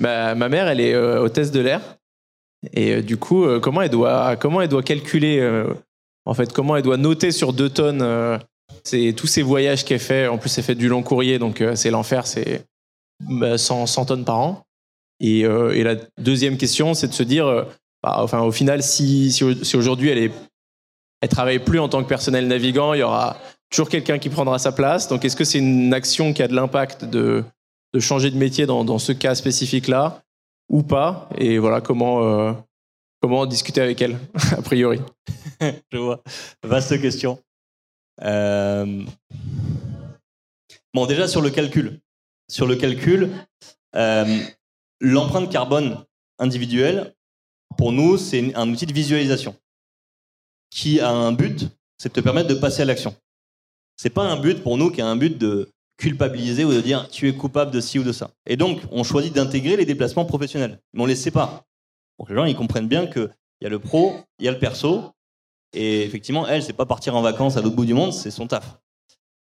Ma, ma mère, elle est euh, hôtesse de l'air. Et euh, du coup, euh, comment elle doit, comment elle doit calculer, en fait, comment elle doit noter sur deux tonnes c'est tous ces voyages qu'elle fait? En plus, elle fait du long courrier, donc c'est l'enfer, c'est bah, 100, 100 tonnes par an. Et, la deuxième question, c'est de se dire, bah, enfin, au final, si, si, si aujourd'hui elle est, elle travaille plus en tant que personnel navigant, il y aura toujours quelqu'un qui prendra sa place. Donc, est-ce que c'est une action qui a de l'impact de, de changer de métier dans, ce cas spécifique-là ou pas Et voilà, comment, euh, comment discuter avec elle, a priori. Je vois. Vaste question. Euh, Bon, déjà sur le calcul. Sur le calcul, euh, l'empreinte carbone individuelle, pour nous, c'est un outil de visualisation qui a un but, c'est de te permettre de passer à l'action. C'est pas un but pour nous qui a un but de culpabiliser ou de dire tu es coupable de ci ou de ça. Et donc, on choisit d'intégrer les déplacements professionnels, mais on les sépare. Pour que les gens ils comprennent bien qu'il y a le pro, il y a le perso, et effectivement, elle, c'est pas partir en vacances à l'autre bout du monde, c'est son taf.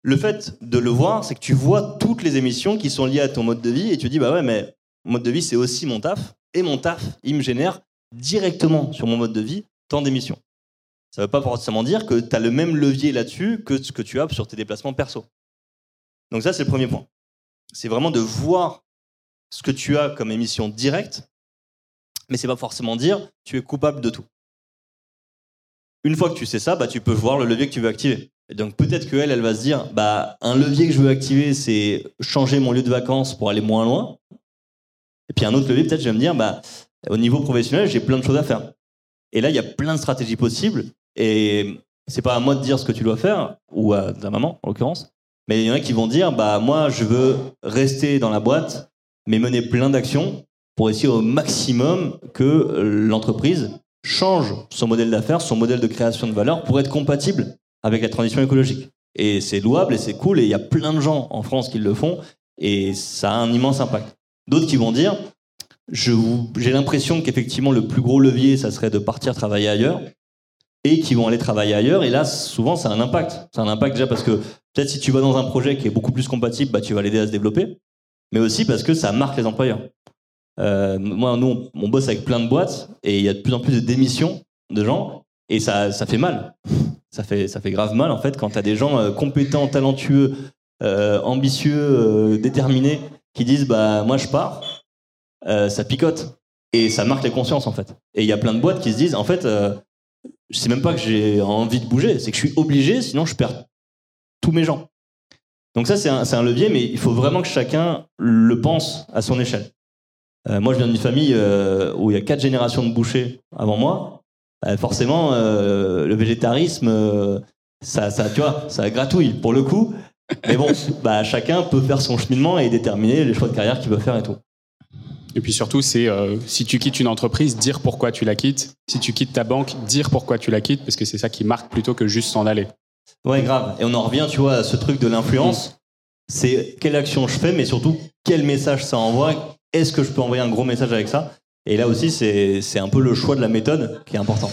Le fait de le voir, c'est que tu vois toutes les émissions qui sont liées à ton mode de vie et tu dis, bah ouais, mais mode de vie, c'est aussi mon taf. Et mon taf, il me génère directement sur mon mode de vie tant d'émissions. Ça veut pas forcément dire que tu as le même levier là-dessus que ce que tu as sur tes déplacements perso. Donc ça, c'est le premier point. C'est vraiment de voir ce que tu as comme émission directe, mais c'est pas forcément dire tu es coupable de tout. Une fois que tu sais ça, bah, tu peux voir le levier que tu veux activer. Et donc peut-être qu'elle, elle va se dire, bah, un levier que je veux activer, c'est changer mon lieu de vacances pour aller moins loin. Et puis un autre levier, peut-être, je vais me dire, bah, au niveau professionnel, j'ai plein de choses à faire. Et là, il y a plein de stratégies possibles. Et c'est pas à moi de dire ce que tu dois faire, ou à ta maman, en l'occurrence. Mais il y en a qui vont dire, bah, moi, je veux rester dans la boîte, mais mener plein d'actions pour essayer au maximum que l'entreprise change son modèle d'affaires, son modèle de création de valeur pour être compatible avec la transition écologique. Et c'est louable et c'est cool et il y a plein de gens en France qui le font et ça a un immense impact. D'autres qui vont dire, j'ai l'impression qu'effectivement le plus gros levier, ça serait de partir travailler ailleurs et qui vont aller travailler ailleurs. Et là, souvent, ça a un impact. A un impact déjà parce que peut-être si tu vas dans un projet qui est beaucoup plus compatible, bah, tu vas l'aider à se développer, mais aussi parce que ça marque les employeurs. Euh, moi, nous, on, on bosse avec plein de boîtes et il y a de plus en plus de démissions de gens et ça, ça fait mal. Ça fait, ça fait grave mal en fait quand tu as des gens euh, compétents, talentueux, euh, ambitieux, déterminés qui disent bah moi je pars, ça picote et ça marque les consciences en fait. Et il y a plein de boîtes qui se disent en fait, sais même pas que j'ai envie de bouger, c'est que je suis obligé, sinon je perds tous mes gens. Donc ça c'est un, c'est levier, mais il faut vraiment que chacun le pense à son échelle. Euh, moi, je viens d'une famille euh, où il y a quatre générations de bouchers avant moi. Euh, forcément, le végétarisme, ça, ça, tu vois, ça gratouille pour le coup. Mais bon, bah, chacun peut faire son cheminement et déterminer les choix de carrière qu'il veut faire et tout. Et puis surtout, c'est euh, si tu quittes une entreprise, dire pourquoi tu la quittes. Si tu quittes ta banque, dire pourquoi tu la quittes, parce que c'est ça qui marque plutôt que juste s'en aller. Ouais, grave. Et on en revient, tu vois, à ce truc de l'influence. C'est quelle action je fais, mais surtout quel message ça envoie? Est-ce que je peux envoyer un gros message avec ça? Et là aussi, c'est c'est un peu le choix de la méthode qui est important.